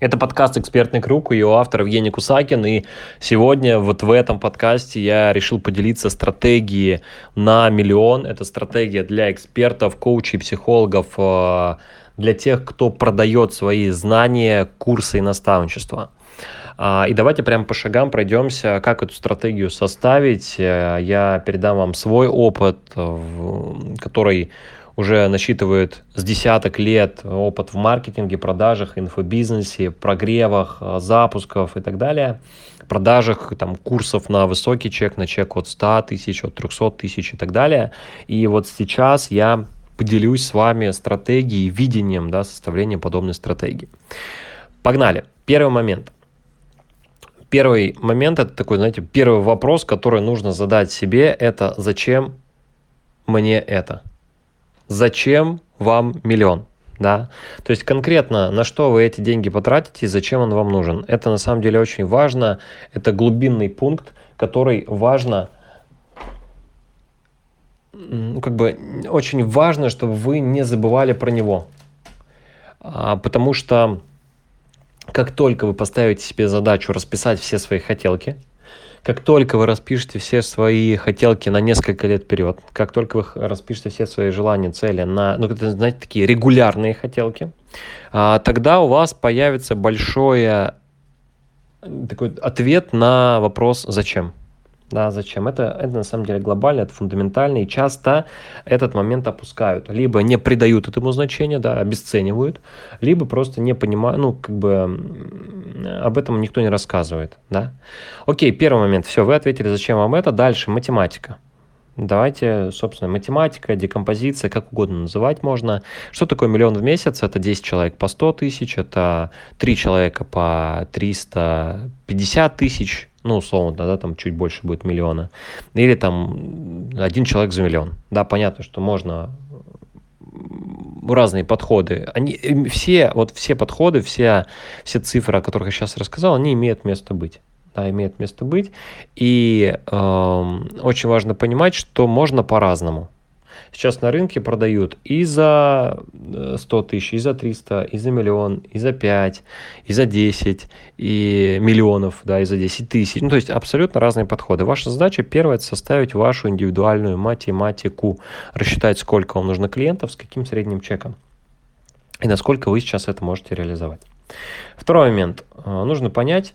Это подкаст «Экспертный круг», и его автор Евгений Кусакин. И сегодня вот в этом подкасте я решил поделиться стратегией на миллион. Это стратегия для экспертов, коучей, психологов, э, для тех, кто продает свои знания, курсы и наставничество. А, и давайте прямо по шагам пройдемся, как эту стратегию составить. Э, я передам вам свой опыт, который уже насчитывает с десяток лет опыт в маркетинге, продажах, инфобизнесе, прогревах, э, запусков и так далее, продажах там, курсов на высокий чек, на чек от 100 тысяч, от 300 тысяч и так далее. И вот сейчас я поделюсь с вами стратегией, видением да, составления подобной стратегии. Погнали. Первый момент. Первый момент, это такой, знаете, первый вопрос, который нужно задать себе, это зачем мне это? Зачем вам миллион? Да? То есть конкретно на что вы эти деньги потратите и зачем он вам нужен. Это на самом деле очень важно. Это глубинный пункт, который важно ну, как бы очень важно, чтобы вы не забывали про него. А, потому что как только вы поставите себе задачу расписать все свои хотелки, как только вы распишете все свои хотелки на несколько лет вперед, как только вы распишете все свои желания, цели на, ну, это, знаете, такие регулярные хотелки, а, тогда у вас появится большой такой ответ на вопрос «Зачем?». Да, зачем? Это, это на самом деле глобально, это фундаментально, и часто этот момент опускают. Либо не придают этому значения, да, обесценивают, либо просто не понимают, ну, как бы об этом никто не рассказывает, да. Окей, первый момент, все, вы ответили, зачем вам это. Дальше математика. Давайте, собственно, математика, декомпозиция, как угодно называть можно. Что такое миллион в месяц? Это 10 человек по 100 тысяч, это 3 человека по 350 тысяч, ну, условно, да, там чуть больше будет миллиона. Или там один человек за миллион. Да, понятно, что можно разные подходы. Они все, вот все подходы, все, все цифры, о которых я сейчас рассказал, они имеют место быть да, имеет место быть. И э, очень важно понимать, что можно по-разному. Сейчас на рынке продают и за 100 э, тысяч, и за 300, и за миллион, и за 5, и за 10, и миллионов, да, и за 10 тысяч. Ну, то есть абсолютно разные подходы. Ваша задача первая – составить вашу индивидуальную математику, рассчитать, сколько вам нужно клиентов, с каким средним чеком, и насколько вы сейчас это можете реализовать. Второй момент. Э, нужно понять,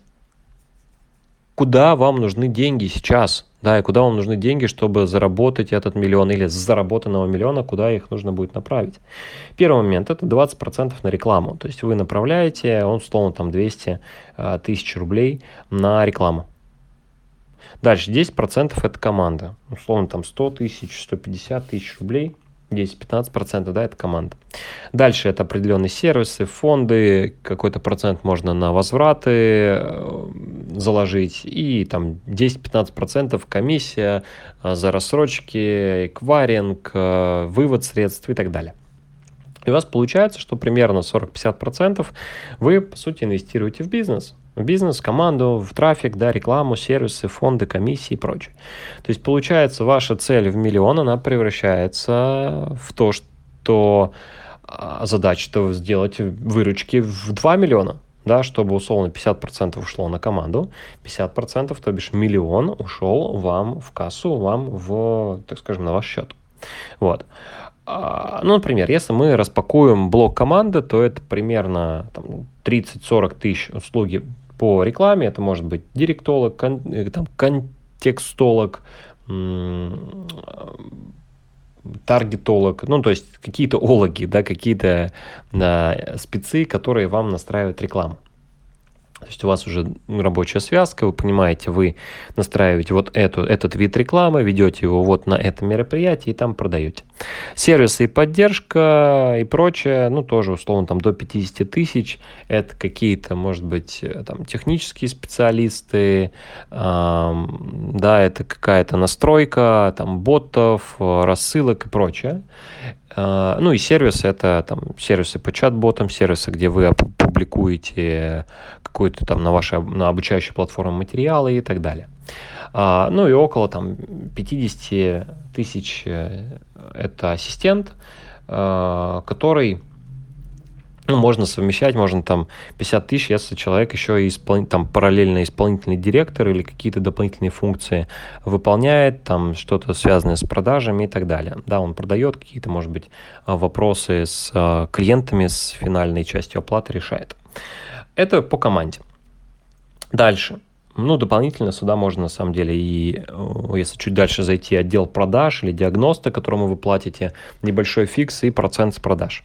куда вам нужны деньги сейчас, да, и куда вам нужны деньги, чтобы заработать этот миллион или с заработанного миллиона, куда их нужно будет направить. Первый момент – это 20% на рекламу, то есть вы направляете, он, условно, там 200 э, тысяч рублей на рекламу. Дальше 10% это команда, условно, там 100 тысяч, 150 тысяч рублей 10-15%, да, это команда. Дальше это определенные сервисы, фонды, какой-то процент можно на возвраты э, заложить, и там 10-15% комиссия э, за рассрочки, эквайринг, э, вывод средств и так далее. И у вас получается, что примерно 40-50% вы, по сути, инвестируете в бизнес в бизнес, команду, в трафик, да, рекламу, сервисы, фонды, комиссии и прочее. То есть получается ваша цель в миллион, она превращается в то, что а, задача то сделать выручки в 2 миллиона, да, чтобы условно 50% ушло на команду, 50%, то бишь миллион ушел вам в кассу, вам в, так скажем, на ваш счет. Вот. А, ну, например, если мы распакуем блок команды, то это примерно 30-40 тысяч услуги по рекламе. Это может быть директолог, кон, э, там, контекстолог, таргетолог, ну, то есть какие-то ологи, да, какие-то да, спецы, которые вам настраивают рекламу. То есть у вас уже рабочая связка, вы понимаете, вы настраиваете вот эту, этот вид рекламы, ведете его вот на это мероприятие и там продаете. Сервисы и поддержка и прочее, ну тоже условно там до 50 тысяч, это какие-то, может быть, э, там технические специалисты, эм, да, это какая-то настройка, там ботов, рассылок и прочее. Э, ну и сервисы, это там сервисы по чат-ботам, сервисы, где вы опубликуете какой-то там на вашей на обучающей платформе материалы и так далее. А, ну и около там 50 тысяч э, это ассистент, э, который ну, можно совмещать, можно там 50 тысяч, если человек еще и испол... там параллельно исполнительный директор или какие-то дополнительные функции выполняет, там что-то связанное с продажами и так далее. Да, он продает какие-то, может быть, вопросы с э, клиентами, с финальной частью оплаты решает. Это по команде. Дальше. Ну, дополнительно сюда можно, на самом деле, и э, если чуть дальше зайти, отдел продаж или диагноста, которому вы платите, небольшой фикс и процент с продаж.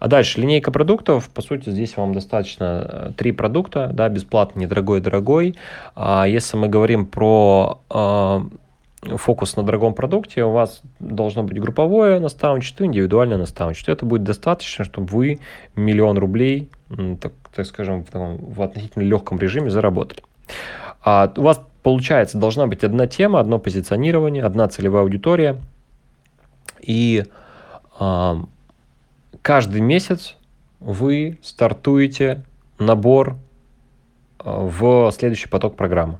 А дальше, линейка продуктов, по сути, здесь вам достаточно э, три продукта, да, бесплатный, недорогой, дорогой. А если мы говорим про э, фокус на дорогом продукте, у вас должно быть групповое наставничество, индивидуальное наставничество. Это будет достаточно, чтобы вы миллион рублей, так, так скажем, в, в относительно легком режиме заработали. А у вас, получается, должна быть одна тема, одно позиционирование, одна целевая аудитория. И э, каждый месяц вы стартуете набор в следующий поток программы.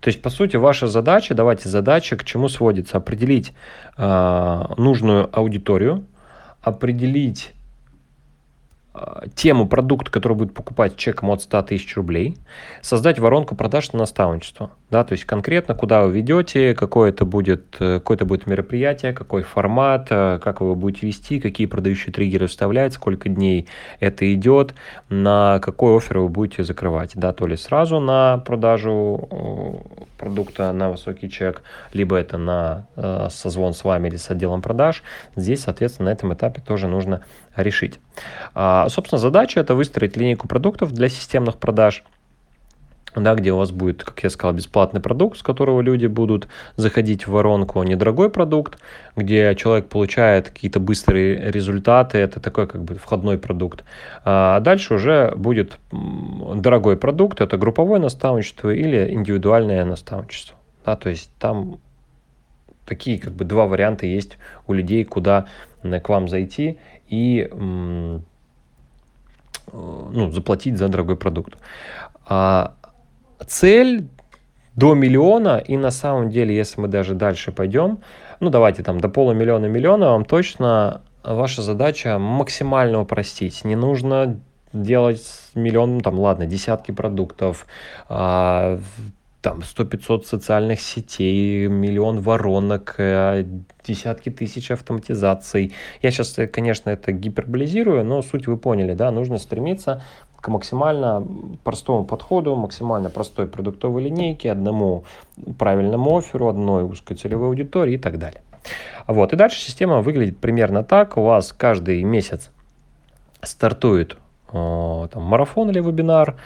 То есть, по сути, ваша задача, давайте задача, к чему сводится, определить э, нужную аудиторию, определить а, тему продукта, который будет покупать чеком от 100 тысяч рублей, создать воронку продаж на наставничество. Да, то есть конкретно, куда вы ведете, какое это будет, э, какое это будет мероприятие, какой формат, э, как вы будете вести, какие продающие триггеры вставлять, сколько дней это идет, на какой офер вы будете закрывать. Да, то ли сразу на продажу продукта на высокий чек, либо это на э, созвон с вами или с отделом продаж. Здесь, соответственно, на этом этапе тоже нужно решить. А, собственно, задача это выстроить линейку продуктов для системных продаж, да, где у вас будет, как я сказал, бесплатный продукт, с которого люди будут заходить в воронку, недорогой продукт, где человек получает какие-то быстрые результаты, это такой как бы входной продукт. А дальше уже будет дорогой продукт, это групповое наставничество или индивидуальное наставничество. Да, то есть там такие как бы два варианта есть у людей, куда к вам зайти и ну, заплатить за дорогой продукт. А цель до миллиона, и на самом деле, если мы даже дальше пойдем, ну давайте там до полумиллиона миллиона, вам точно ваша задача максимально упростить. Не нужно делать миллион, там, ладно, десятки продуктов, а, там 100-500 социальных сетей, миллион воронок, э, десятки тысяч автоматизаций. Я сейчас, э, конечно, это гиперболизирую, но суть вы поняли, да, нужно стремиться к максимально простому подходу, максимально простой продуктовой линейке, одному правильному оферу, одной узкой целевой аудитории и так далее. Вот. И дальше система выглядит примерно так. У вас каждый месяц стартует о, там, марафон или вебинар,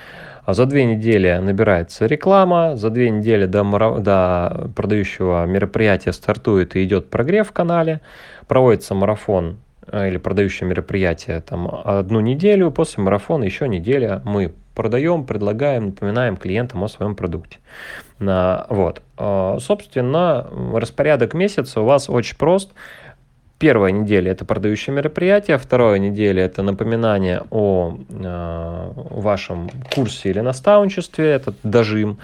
а за две недели набирается реклама, за две недели до, до продающего мероприятия стартует и идет прогрев в канале, проводится марафон э, или продающее мероприятие там одну неделю, после марафона еще неделя мы продаем, предлагаем, напоминаем клиентам о своем продукте. Вот. А, собственно, распорядок месяца у вас очень прост. Первая неделя это продающее мероприятие, вторая неделя это напоминание о э, вашем курсе или наставничестве, это дожим.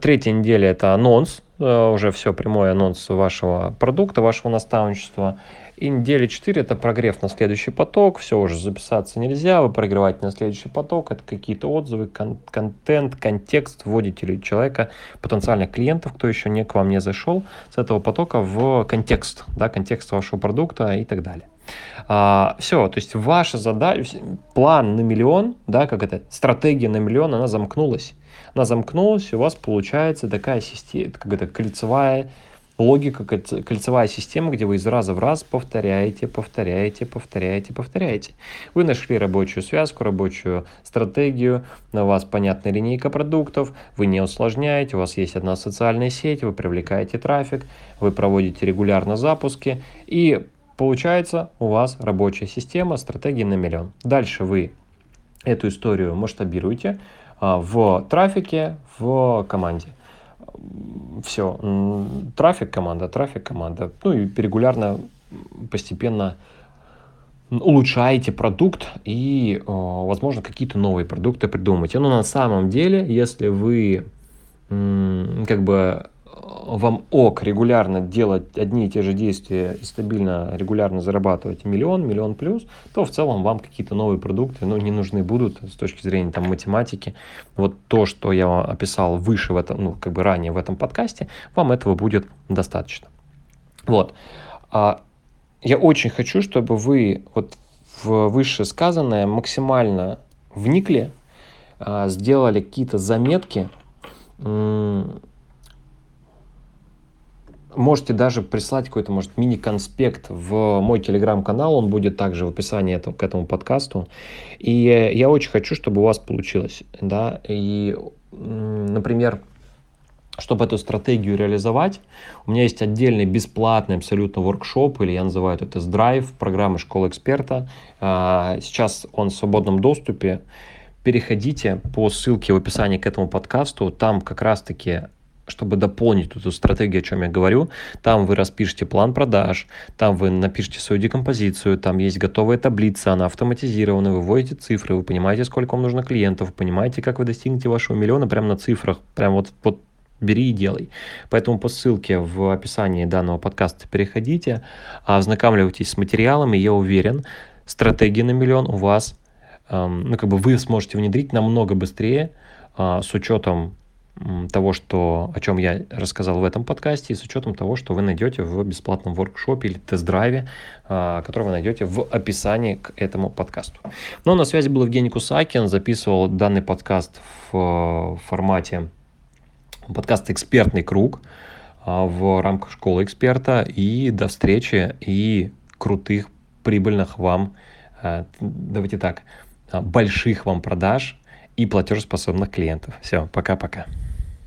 Третья неделя это анонс, уже все прямой анонс вашего продукта, вашего наставничества. И недели 4 это прогрев на следующий поток, все уже записаться нельзя, вы прогреваете на следующий поток, это какие-то отзывы, кон- контент, контекст, вводите ли человека, потенциальных клиентов, кто еще не к вам не зашел, с этого потока в контекст, да, контекст вашего продукта и так далее. А, все, то есть ваша задача, план на миллион, да, как это, стратегия на миллион, она замкнулась. Она замкнулась, и у вас получается такая система, как это, кольцевая логика, кольцевая система, где вы из раза в раз повторяете, повторяете, повторяете, повторяете. Вы нашли рабочую связку, рабочую стратегию, у вас понятная линейка продуктов, вы не усложняете, у вас есть одна социальная сеть, вы привлекаете трафик, вы проводите регулярно запуски, и получается у вас рабочая система, стратегии на миллион. Дальше вы эту историю масштабируете а, в трафике, в команде все, трафик команда, трафик команда. Ну и регулярно, постепенно улучшаете продукт и, возможно, какие-то новые продукты придумаете. Но на самом деле, если вы как бы вам ок регулярно делать одни и те же действия и стабильно, регулярно зарабатывать миллион, миллион плюс, то в целом вам какие-то новые продукты ну, не нужны будут с точки зрения там, математики. Вот то, что я вам описал выше в этом, ну, как бы ранее в этом подкасте, вам этого будет достаточно. Вот. А я очень хочу, чтобы вы вот в вышесказанное максимально вникли, а, сделали какие-то заметки, можете даже прислать какой-то, может, мини-конспект в мой телеграм-канал, он будет также в описании этого, к этому подкасту. И я очень хочу, чтобы у вас получилось, да, и, например, чтобы эту стратегию реализовать, у меня есть отдельный бесплатный абсолютно воркшоп, или я называю это тест-драйв программы «Школа эксперта». А, сейчас он в свободном доступе. Переходите по ссылке в описании к этому подкасту, там как раз-таки чтобы дополнить эту стратегию, о чем я говорю, там вы распишите план продаж, там вы напишите свою декомпозицию, там есть готовая таблица, она автоматизирована, вы вводите цифры, вы понимаете, сколько вам нужно клиентов, понимаете, как вы достигнете вашего миллиона прямо на цифрах, прям вот, вот бери и делай. Поэтому по ссылке в описании данного подкаста переходите, ознакомливайтесь с материалами, я уверен, стратегии на миллион у вас, эм, ну, как бы вы сможете внедрить намного быстрее, э, с учетом того, что, о чем я рассказал в этом подкасте, и с учетом того, что вы найдете в бесплатном воркшопе или тест-драйве, э, который вы найдете в описании к этому подкасту. Но на связи был Евгений Кусакин, записывал данный подкаст в формате подкаст «Экспертный круг» а, в рамках школы эксперта. И до встречи и крутых, прибыльных вам, а, давайте так, а, больших вам продаж и платежеспособных клиентов. Все, пока-пока.